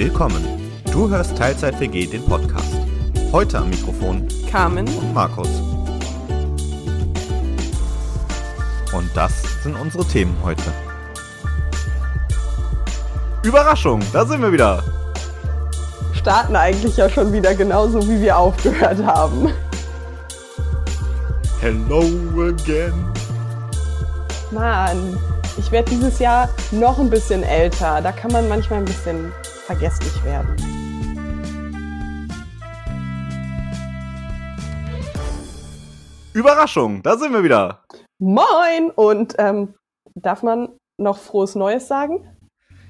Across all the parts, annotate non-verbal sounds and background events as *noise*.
Willkommen. Du hörst Teilzeit WG den Podcast. Heute am Mikrofon Carmen und Markus. Und das sind unsere Themen heute. Überraschung, da sind wir wieder. starten eigentlich ja schon wieder genauso, wie wir aufgehört haben. Hello again. Mann, ich werde dieses Jahr noch ein bisschen älter. Da kann man manchmal ein bisschen vergesslich werden. Überraschung, da sind wir wieder. Moin! Und ähm, darf man noch frohes Neues sagen?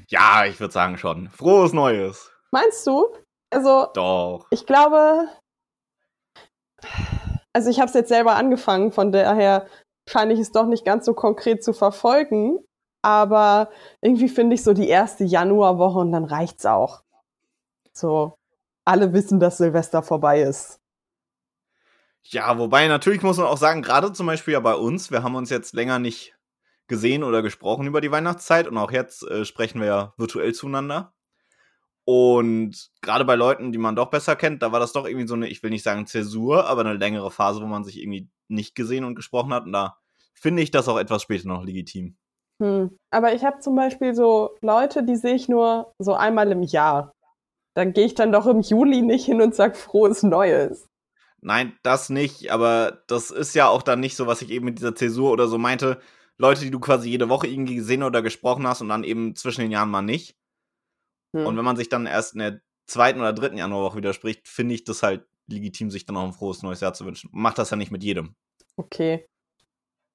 Ja, ich würde sagen schon. Frohes Neues. Meinst du? Also, Doch. ich glaube, also ich habe es jetzt selber angefangen, von daher scheine ich es doch nicht ganz so konkret zu verfolgen. Aber irgendwie finde ich so die erste Januarwoche und dann reicht's auch. So, alle wissen, dass Silvester vorbei ist. Ja, wobei natürlich muss man auch sagen, gerade zum Beispiel ja bei uns, wir haben uns jetzt länger nicht gesehen oder gesprochen über die Weihnachtszeit und auch jetzt äh, sprechen wir ja virtuell zueinander. Und gerade bei Leuten, die man doch besser kennt, da war das doch irgendwie so eine, ich will nicht sagen Zäsur, aber eine längere Phase, wo man sich irgendwie nicht gesehen und gesprochen hat. Und da finde ich das auch etwas später noch legitim. Hm. Aber ich habe zum Beispiel so Leute, die sehe ich nur so einmal im Jahr. Dann gehe ich dann doch im Juli nicht hin und sag frohes Neues. Nein, das nicht, aber das ist ja auch dann nicht so, was ich eben mit dieser Zäsur oder so meinte. Leute, die du quasi jede Woche irgendwie gesehen oder gesprochen hast und dann eben zwischen den Jahren mal nicht. Hm. Und wenn man sich dann erst in der zweiten oder dritten Januarwoche widerspricht, finde ich das halt legitim, sich dann auch ein frohes neues Jahr zu wünschen. Macht das ja nicht mit jedem. Okay.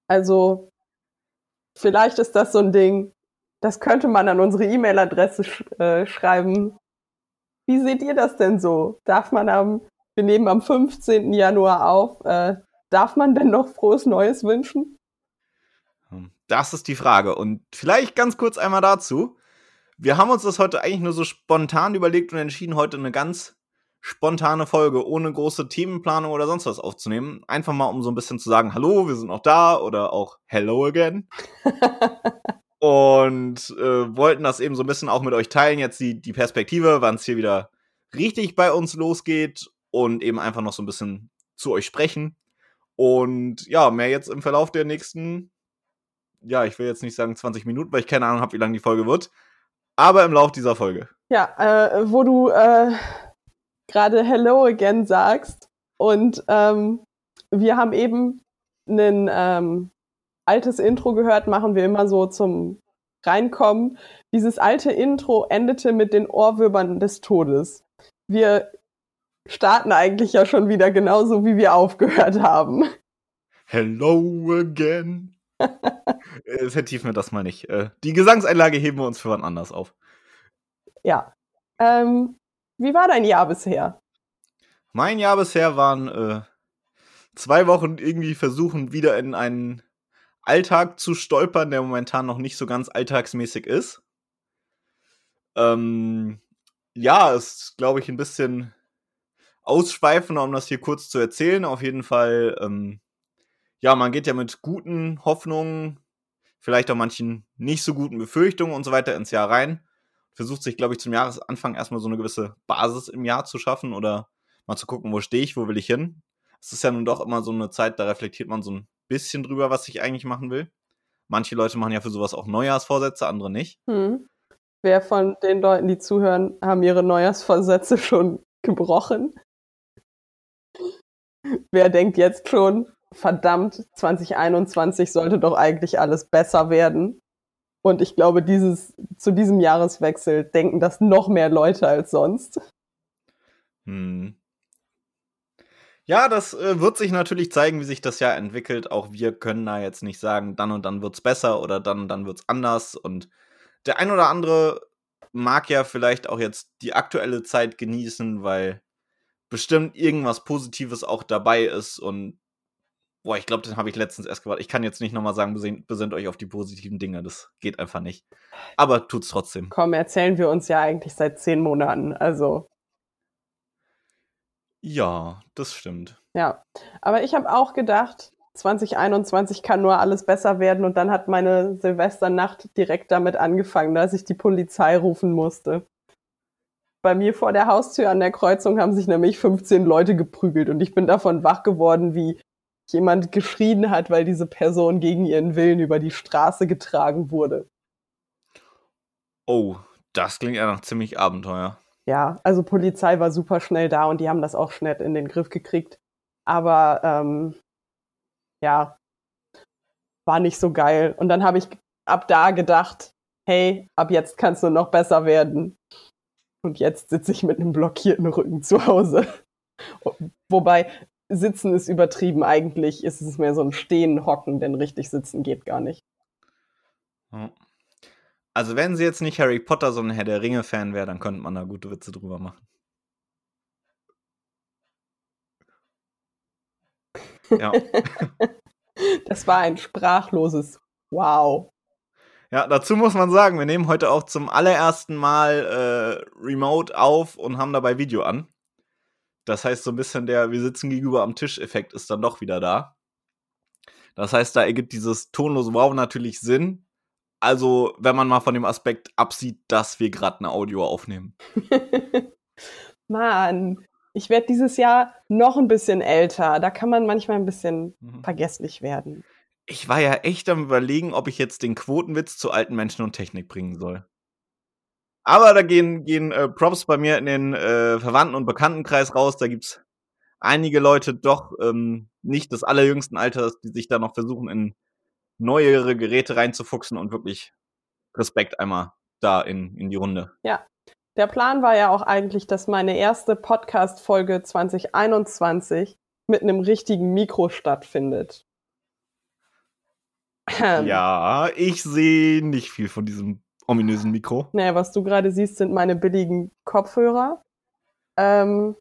Also, vielleicht ist das so ein Ding, das könnte man an unsere E-Mail-Adresse sch äh, schreiben. Wie seht ihr das denn so? Darf man am, wir nehmen am 15. Januar auf, äh, darf man denn noch frohes Neues wünschen? Das ist die Frage. Und vielleicht ganz kurz einmal dazu. Wir haben uns das heute eigentlich nur so spontan überlegt und entschieden, heute eine ganz spontane Folge ohne große Themenplanung oder sonst was aufzunehmen. Einfach mal, um so ein bisschen zu sagen, hallo, wir sind noch da oder auch hello again. *laughs* und äh, wollten das eben so ein bisschen auch mit euch teilen, jetzt die, die Perspektive, wann es hier wieder richtig bei uns losgeht und eben einfach noch so ein bisschen zu euch sprechen. Und ja, mehr jetzt im Verlauf der nächsten, ja, ich will jetzt nicht sagen 20 Minuten, weil ich keine Ahnung habe, wie lang die Folge wird. Aber im Lauf dieser Folge. Ja, äh, wo du äh, gerade Hello again sagst und ähm, wir haben eben ein ähm, altes Intro gehört, machen wir immer so zum Reinkommen. Dieses alte Intro endete mit den Ohrwürmern des Todes. Wir starten eigentlich ja schon wieder genauso, wie wir aufgehört haben. Hello again. *laughs* äh, vertiefen wir das mal nicht. Äh, die Gesangseinlage heben wir uns für wann anders auf. Ja. Ähm, wie war dein Jahr bisher? Mein Jahr bisher waren äh, zwei Wochen irgendwie versuchen, wieder in einen Alltag zu stolpern, der momentan noch nicht so ganz alltagsmäßig ist. Ähm, ja, ist, glaube ich, ein bisschen ausschweifender, um das hier kurz zu erzählen. Auf jeden Fall, ähm, ja, man geht ja mit guten Hoffnungen, vielleicht auch manchen nicht so guten Befürchtungen und so weiter ins Jahr rein. Versucht sich, glaube ich, zum Jahresanfang erstmal so eine gewisse Basis im Jahr zu schaffen oder mal zu gucken, wo stehe ich, wo will ich hin. Es ist ja nun doch immer so eine Zeit, da reflektiert man so ein bisschen drüber, was ich eigentlich machen will. Manche Leute machen ja für sowas auch Neujahrsvorsätze, andere nicht. Hm. Wer von den Leuten, die zuhören, haben ihre Neujahrsvorsätze schon gebrochen? Wer denkt jetzt schon, verdammt, 2021 sollte doch eigentlich alles besser werden? Und ich glaube, dieses, zu diesem Jahreswechsel denken das noch mehr Leute als sonst. Hm. Ja, das äh, wird sich natürlich zeigen, wie sich das Jahr entwickelt. Auch wir können da jetzt nicht sagen, dann und dann wird's besser oder dann und dann wird's anders. Und der ein oder andere mag ja vielleicht auch jetzt die aktuelle Zeit genießen, weil bestimmt irgendwas Positives auch dabei ist. Und boah, ich glaube, den habe ich letztens erst gewartet. Ich kann jetzt nicht nochmal sagen, besinnt, besinnt euch auf die positiven Dinge. Das geht einfach nicht. Aber tut's trotzdem. Komm, erzählen wir uns ja eigentlich seit zehn Monaten. Also, Ja, das stimmt. ja. Aber ich habe auch gedacht, 2021 kann nur alles besser werden und dann hat meine Silvesternacht direkt damit angefangen, dass ich die Polizei rufen musste. Bei mir vor der Haustür an der Kreuzung haben sich nämlich 15 Leute geprügelt und ich bin davon wach geworden, wie jemand geschrien hat, weil diese Person gegen ihren Willen über die Straße getragen wurde. Oh, das klingt ja nach ziemlich Abenteuer. Ja, also Polizei war super schnell da und die haben das auch schnell in den Griff gekriegt. Aber ähm, ja, war nicht so geil. Und dann habe ich ab da gedacht, hey, ab jetzt kannst du noch besser werden. Und jetzt sitze ich mit einem blockierten Rücken zu Hause. *laughs* Wobei, sitzen ist übertrieben. Eigentlich ist es mehr so ein Stehen, Hocken, denn richtig sitzen geht gar nicht. Also, wenn sie jetzt nicht Harry Potter, sondern Herr der Ringe-Fan wäre, dann könnte man da gute Witze drüber machen. Ja. *laughs* das war ein sprachloses Wow. Ja, dazu muss man sagen, wir nehmen heute auch zum allerersten Mal äh, Remote auf und haben dabei Video an. Das heißt, so ein bisschen der Wir sitzen gegenüber am Tisch-Effekt ist dann doch wieder da. Das heißt, da ergibt dieses tonlose Wow natürlich Sinn. Also, wenn man mal von dem Aspekt absieht, dass wir gerade eine Audio aufnehmen. *laughs* Mann, ich werde dieses Jahr noch ein bisschen älter. Da kann man manchmal ein bisschen mhm. vergesslich werden. Ich war ja echt am überlegen, ob ich jetzt den Quotenwitz zu alten Menschen und Technik bringen soll. Aber da gehen, gehen äh, Props bei mir in den äh, Verwandten- und Bekanntenkreis raus. Da gibt's einige Leute doch ähm, nicht des allerjüngsten Alters, die sich da noch versuchen, in neuere Geräte reinzufuchsen und wirklich Respekt einmal da in, in die Runde. Ja, der Plan war ja auch eigentlich, dass meine erste Podcast-Folge 2021 mit einem richtigen Mikro stattfindet. Ja, ich sehe nicht viel von diesem ominösen Mikro. Naja, was du gerade siehst, sind meine billigen Kopfhörer. Ähm,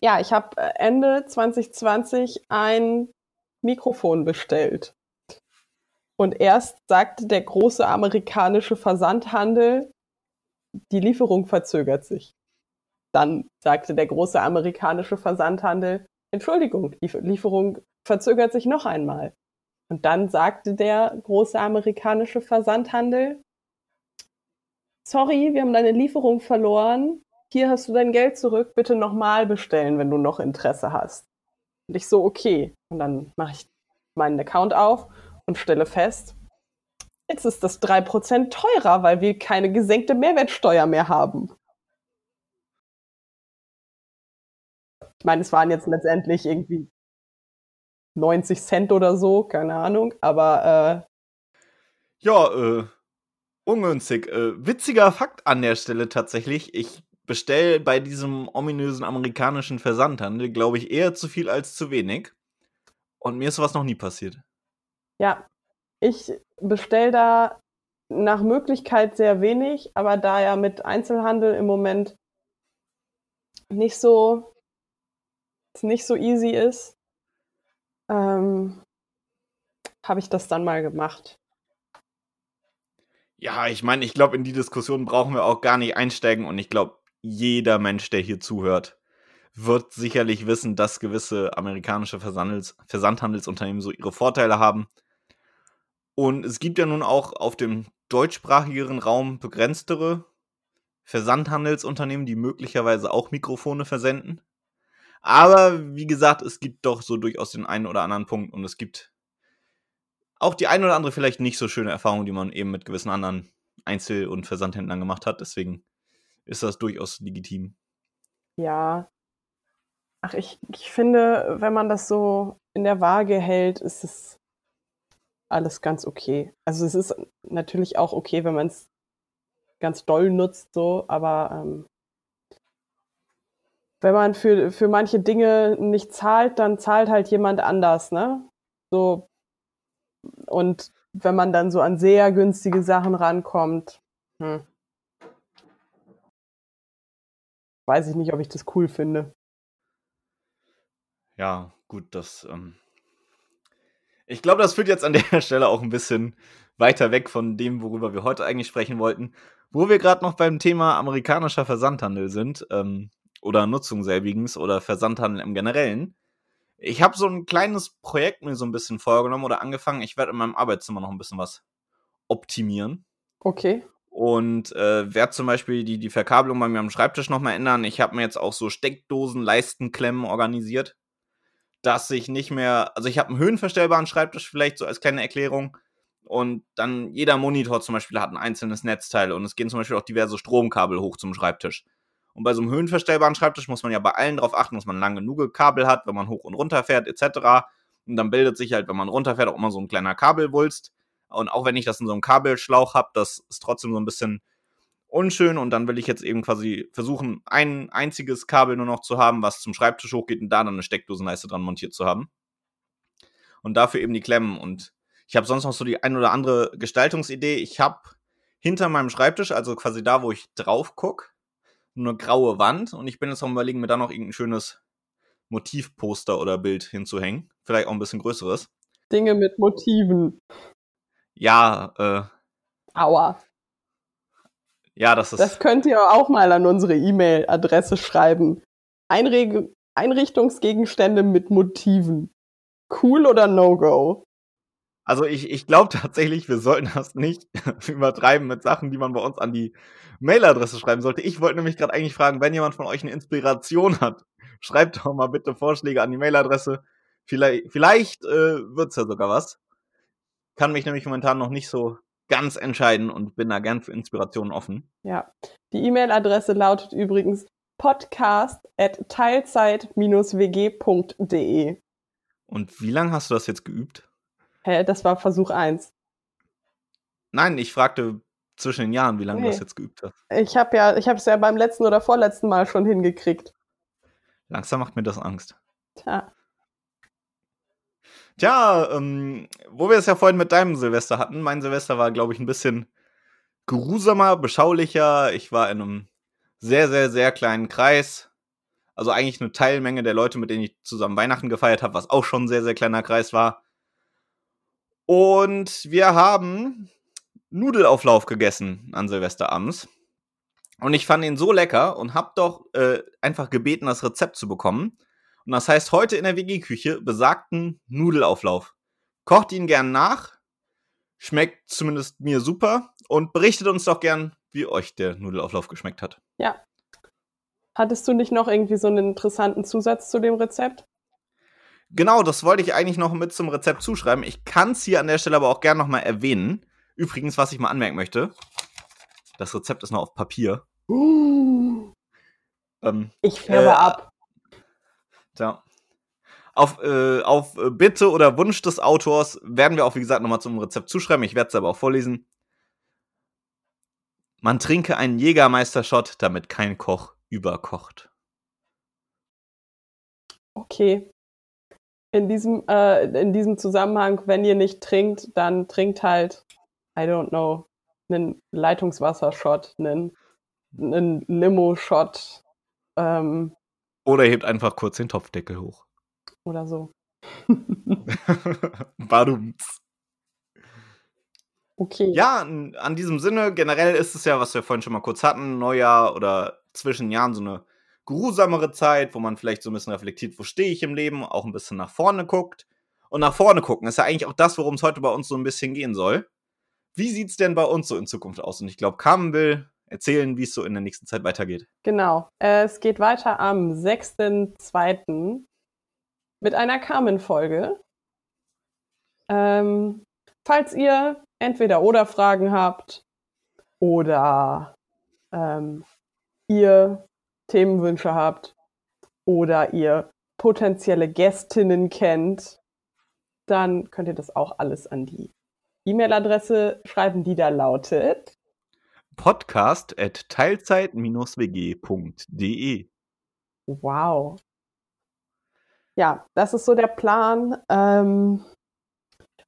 ja, ich habe Ende 2020 ein Mikrofon bestellt. Und erst sagte der große amerikanische Versandhandel, die Lieferung verzögert sich. Dann sagte der große amerikanische Versandhandel, Entschuldigung, die Lieferung verzögert sich noch einmal. Und dann sagte der große amerikanische Versandhandel, sorry, wir haben deine Lieferung verloren. Hier hast du dein Geld zurück. Bitte nochmal bestellen, wenn du noch Interesse hast. Und ich so, okay. Und dann mache ich meinen Account auf und stelle fest, Jetzt ist das 3% teurer, weil wir keine gesenkte Mehrwertsteuer mehr haben. Ich meine, es waren jetzt letztendlich irgendwie 90 Cent oder so, keine Ahnung, aber äh Ja, äh, ungünstig. Äh, witziger Fakt an der Stelle tatsächlich. Ich bestelle bei diesem ominösen amerikanischen Versandhandel, glaube ich, eher zu viel als zu wenig. Und mir ist sowas noch nie passiert. Ja, ich bestelle da nach Möglichkeit sehr wenig, aber da ja mit Einzelhandel im Moment nicht so nicht so easy ist, ähm, habe ich das dann mal gemacht. Ja, ich meine, ich glaube, in die Diskussion brauchen wir auch gar nicht einsteigen und ich glaube, jeder Mensch, der hier zuhört, wird sicherlich wissen, dass gewisse amerikanische Versandhandels Versandhandelsunternehmen so ihre Vorteile haben und es gibt ja nun auch auf dem deutschsprachigeren Raum begrenztere Versandhandelsunternehmen, die möglicherweise auch Mikrofone versenden. Aber wie gesagt, es gibt doch so durchaus den einen oder anderen Punkt und es gibt auch die ein oder andere vielleicht nicht so schöne Erfahrung, die man eben mit gewissen anderen Einzel- und Versandhändlern gemacht hat. Deswegen ist das durchaus legitim. Ja. Ach, ich, ich finde, wenn man das so in der Waage hält, ist es alles ganz okay. Also es ist natürlich auch okay, wenn man es ganz doll nutzt, so, aber ähm, wenn man für, für manche Dinge nicht zahlt, dann zahlt halt jemand anders, ne? So. Und wenn man dann so an sehr günstige Sachen rankommt, hm, weiß ich nicht, ob ich das cool finde. Ja, gut, das ähm, ich glaube, das führt jetzt an *laughs* der Stelle auch ein bisschen weiter weg von dem, worüber wir heute eigentlich sprechen wollten. Wo wir gerade noch beim Thema amerikanischer Versandhandel sind, ähm, oder Nutzung selbigens oder Versandhandel im Generellen, Ich habe so ein kleines Projekt mir so ein bisschen vorgenommen oder angefangen. Ich werde in meinem Arbeitszimmer noch ein bisschen was optimieren. Okay. Und äh, werde zum Beispiel die, die Verkabelung bei mir am Schreibtisch nochmal ändern. Ich habe mir jetzt auch so Steckdosen, Leistenklemmen organisiert, dass ich nicht mehr, also ich habe einen höhenverstellbaren Schreibtisch vielleicht so als kleine Erklärung. Und dann jeder Monitor zum Beispiel hat ein einzelnes Netzteil und es gehen zum Beispiel auch diverse Stromkabel hoch zum Schreibtisch. Und bei so einem höhenverstellbaren Schreibtisch muss man ja bei allen darauf achten, dass man lang genug Kabel hat, wenn man hoch und runter fährt, etc. Und dann bildet sich halt, wenn man runterfährt, auch immer so ein kleiner Kabelwulst. Und auch wenn ich das in so einem Kabelschlauch habe, das ist trotzdem so ein bisschen unschön. Und dann will ich jetzt eben quasi versuchen, ein einziges Kabel nur noch zu haben, was zum Schreibtisch hochgeht und da dann eine Steckdosenleiste dran montiert zu haben. Und dafür eben die Klemmen. Und ich habe sonst noch so die ein oder andere Gestaltungsidee. Ich habe hinter meinem Schreibtisch, also quasi da, wo ich drauf gucke, eine graue Wand. Und ich bin jetzt am überlegen, mir da noch irgendein schönes Motivposter oder Bild hinzuhängen. Vielleicht auch ein bisschen größeres. Dinge mit Motiven. Ja, äh. Aua. Ja, das ist. Das könnt ihr auch mal an unsere E-Mail-Adresse schreiben. Einreg Einrichtungsgegenstände mit Motiven. Cool oder No-Go? Also ich, ich glaube tatsächlich, wir sollten das nicht *laughs* übertreiben mit Sachen, die man bei uns an die Mailadresse schreiben sollte. Ich wollte nämlich gerade eigentlich fragen, wenn jemand von euch eine Inspiration hat, *laughs* schreibt doch mal bitte Vorschläge an die Mailadresse. Vielleicht, vielleicht äh, wird's ja sogar was. Kann mich nämlich momentan noch nicht so ganz entscheiden und bin da gern für Inspirationen offen. Ja, die E-Mail-Adresse lautet übrigens podcast.teilzeit-wg.de. Und wie lange hast du das jetzt geübt? Hä, das war Versuch 1. Nein, ich fragte zwischen den Jahren, wie lange nee. du das jetzt geübt hast. Ich habe ja, ich habe es ja beim letzten oder vorletzten Mal schon hingekriegt. Langsam macht mir das Angst. Tja. Tja, ähm, wo wir es ja vorhin mit deinem Silvester hatten, mein Silvester war, glaube ich, ein bisschen geruhsamer, beschaulicher. Ich war in einem sehr, sehr, sehr kleinen Kreis. Also eigentlich eine Teilmenge der Leute, mit denen ich zusammen Weihnachten gefeiert habe, was auch schon ein sehr, sehr kleiner Kreis war. Und wir haben Nudelauflauf gegessen an Silvesterabends. Und ich fand ihn so lecker und hab doch äh, einfach gebeten, das Rezept zu bekommen. Und das heißt heute in der WG-Küche besagten Nudelauflauf. Kocht ihn gern nach, schmeckt zumindest mir super und berichtet uns doch gern, wie euch der Nudelauflauf geschmeckt hat. Ja. Hattest du nicht noch irgendwie so einen interessanten Zusatz zu dem Rezept? Genau, das wollte ich eigentlich noch mit zum Rezept zuschreiben. Ich kann es hier an der Stelle aber auch gern nochmal erwähnen. Übrigens, was ich mal anmerken möchte, das Rezept ist noch auf Papier. Uh, *gasps* ähm, ich färbe äh, ab. Ja. Auf, äh, auf Bitte oder Wunsch des Autors werden wir auch, wie gesagt, nochmal zum Rezept zuschreiben. Ich werde es aber auch vorlesen. Man trinke einen Jägermeister-Shot, damit kein Koch überkocht. Okay. In diesem, äh, in diesem Zusammenhang, wenn ihr nicht trinkt, dann trinkt halt, I don't know, einen Leitungswasser-Shot, einen, einen Limo-Shot, ähm, oder hebt einfach kurz den Topfdeckel hoch. Oder so. *laughs* Badums. Okay. Ja, an diesem Sinne, generell ist es ja, was wir vorhin schon mal kurz hatten, Neujahr oder zwischen Jahren so eine geruhsamere Zeit, wo man vielleicht so ein bisschen reflektiert, wo stehe ich im Leben, auch ein bisschen nach vorne guckt. Und nach vorne gucken ist ja eigentlich auch das, worum es heute bei uns so ein bisschen gehen soll. Wie sieht es denn bei uns so in Zukunft aus? Und ich glaube, Carmen will erzählen, wie es so in der nächsten Zeit weitergeht. Genau. Es geht weiter am 6.2. mit einer Carmen-Folge. Ähm, falls ihr entweder oder Fragen habt oder ähm, ihr Themenwünsche habt oder ihr potenzielle Gästinnen kennt, dann könnt ihr das auch alles an die E-Mail-Adresse schreiben, die da lautet podcast at teilzeit-wg.de. Wow. Ja, das ist so der Plan. Ähm,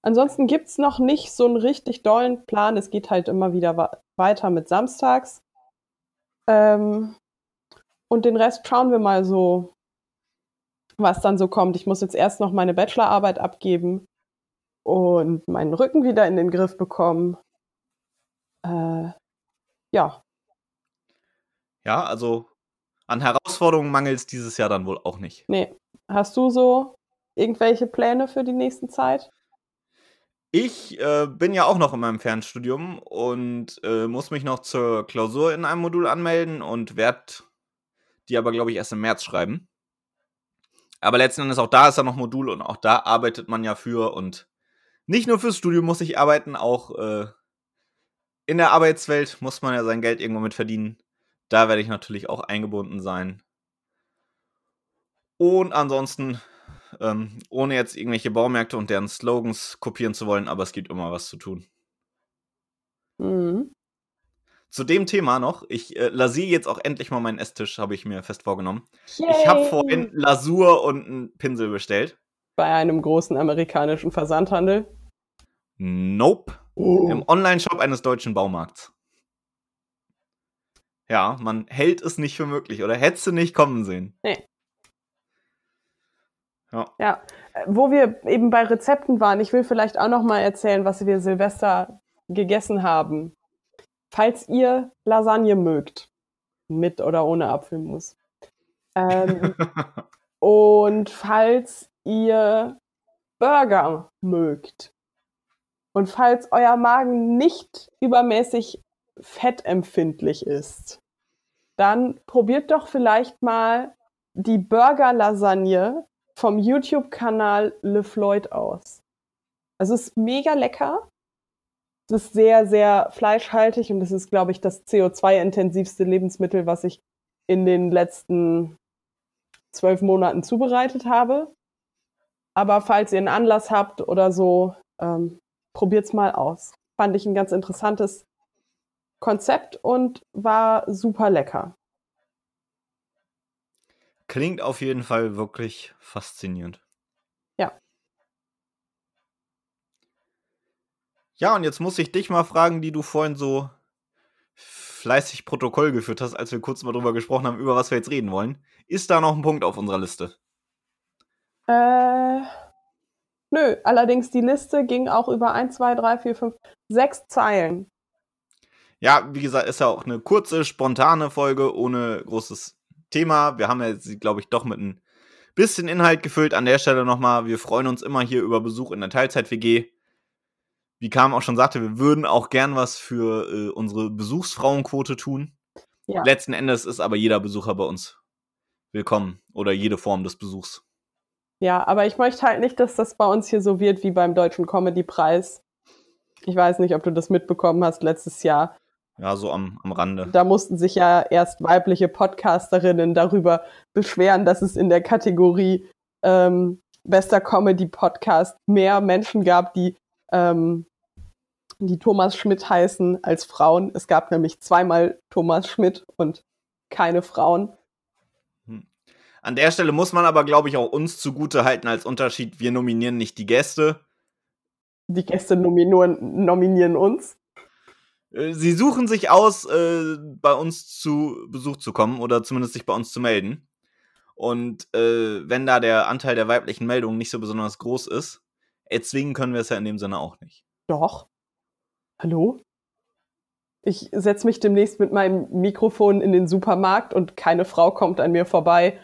ansonsten gibt es noch nicht so einen richtig dollen Plan. Es geht halt immer wieder weiter mit Samstags. Ähm, und den Rest schauen wir mal so, was dann so kommt. Ich muss jetzt erst noch meine Bachelorarbeit abgeben und meinen Rücken wieder in den Griff bekommen. Äh, ja. Ja, also an Herausforderungen mangelt es dieses Jahr dann wohl auch nicht. Nee. Hast du so irgendwelche Pläne für die nächsten Zeit? Ich äh, bin ja auch noch in meinem Fernstudium und äh, muss mich noch zur Klausur in einem Modul anmelden und werde die aber, glaube ich, erst im März schreiben. Aber letzten Endes auch da ist ja noch Modul und auch da arbeitet man ja für und nicht nur fürs Studium muss ich arbeiten, auch äh, in der Arbeitswelt muss man ja sein Geld irgendwo mit verdienen. Da werde ich natürlich auch eingebunden sein. Und ansonsten ähm, ohne jetzt irgendwelche Baumärkte und deren Slogans kopieren zu wollen, aber es gibt immer was zu tun. Mhm. Zu dem Thema noch, ich äh, lasiere jetzt auch endlich mal meinen Esstisch, habe ich mir fest vorgenommen. Yay. Ich habe vorhin Lasur und einen Pinsel bestellt. Bei einem großen amerikanischen Versandhandel? Nope. Oh. Im Online-Shop eines deutschen Baumarkts. Ja, man hält es nicht für möglich oder hätte es nicht kommen sehen. Nee. Ja. ja. Wo wir eben bei Rezepten waren, ich will vielleicht auch noch mal erzählen, was wir Silvester gegessen haben. Falls ihr Lasagne mögt, mit oder ohne Apfelmus. Ähm, *laughs* und falls ihr Burger mögt und falls euer Magen nicht übermäßig fettempfindlich ist, dann probiert doch vielleicht mal die Burger-Lasagne vom YouTube-Kanal Le Floyd aus. Also es ist mega lecker. Es ist sehr, sehr fleischhaltig und es ist, glaube ich, das CO2-intensivste Lebensmittel, was ich in den letzten zwölf Monaten zubereitet habe. Aber falls ihr einen Anlass habt oder so, ähm, probiert's mal aus. Fand ich ein ganz interessantes Konzept und war super lecker. Klingt auf jeden Fall wirklich faszinierend. Ja. Ja, und jetzt muss ich dich mal fragen, die du vorhin so fleißig Protokoll geführt hast, als wir kurz mal drüber gesprochen haben, über was wir jetzt reden wollen. Ist da noch ein Punkt auf unserer Liste? Äh, nö, allerdings die Liste ging auch über 1, 2, 3, 4, 5, 6 Zeilen. Ja, wie gesagt, ist ja auch eine kurze, spontane Folge ohne großes Thema. Wir haben ja, glaube ich, doch mit ein bisschen Inhalt gefüllt. An der Stelle nochmal, wir freuen uns immer hier über Besuch in der Teilzeit-WG. Wie Kam auch schon sagte, wir würden auch gern was für äh, unsere Besuchsfrauenquote tun. Ja. Letzten Endes ist aber jeder Besucher bei uns willkommen oder jede Form des Besuchs. Ja, aber ich möchte halt nicht, dass das bei uns hier so wird wie beim Deutschen Comedy-Preis. Ich weiß nicht, ob du das mitbekommen hast letztes Jahr. Ja, so am, am Rande. Da mussten sich ja erst weibliche Podcasterinnen darüber beschweren, dass es in der Kategorie ähm, bester Comedy-Podcast mehr Menschen gab, die, ähm, die Thomas Schmidt heißen als Frauen. Es gab nämlich zweimal Thomas Schmidt und keine Frauen. Hm. An der Stelle muss man aber, glaube ich, auch uns zugute halten als Unterschied. Wir nominieren nicht die Gäste. Die Gäste nominieren, nominieren uns. Äh, sie suchen sich aus, äh, bei uns zu Besuch zu kommen oder zumindest sich bei uns zu melden. Und äh, wenn da der Anteil der weiblichen Meldungen nicht so besonders groß ist, erzwingen können wir es ja in dem Sinne auch nicht. Doch. Hallo? Ich setze mich demnächst mit meinem Mikrofon in den Supermarkt und keine Frau kommt an mir vorbei,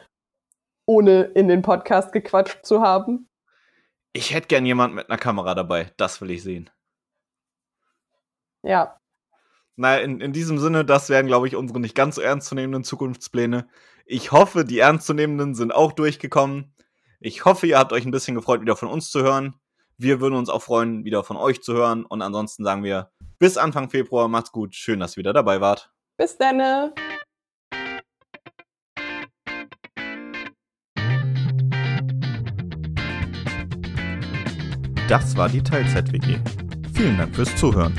ohne in den Podcast gequatscht zu haben. Ich hätte gern jemand mit einer Kamera dabei. Das will ich sehen. Ja, naja, in, in diesem Sinne, das wären, glaube ich, unsere nicht ganz so ernstzunehmenden Zukunftspläne. Ich hoffe, die ernstzunehmenden sind auch durchgekommen. Ich hoffe, ihr habt euch ein bisschen gefreut, wieder von uns zu hören. Wir würden uns auch freuen, wieder von euch zu hören. Und ansonsten sagen wir bis Anfang Februar. Macht's gut. Schön, dass ihr wieder dabei wart. Bis dann. Das war die Teilzeit-WG. Vielen Dank fürs Zuhören.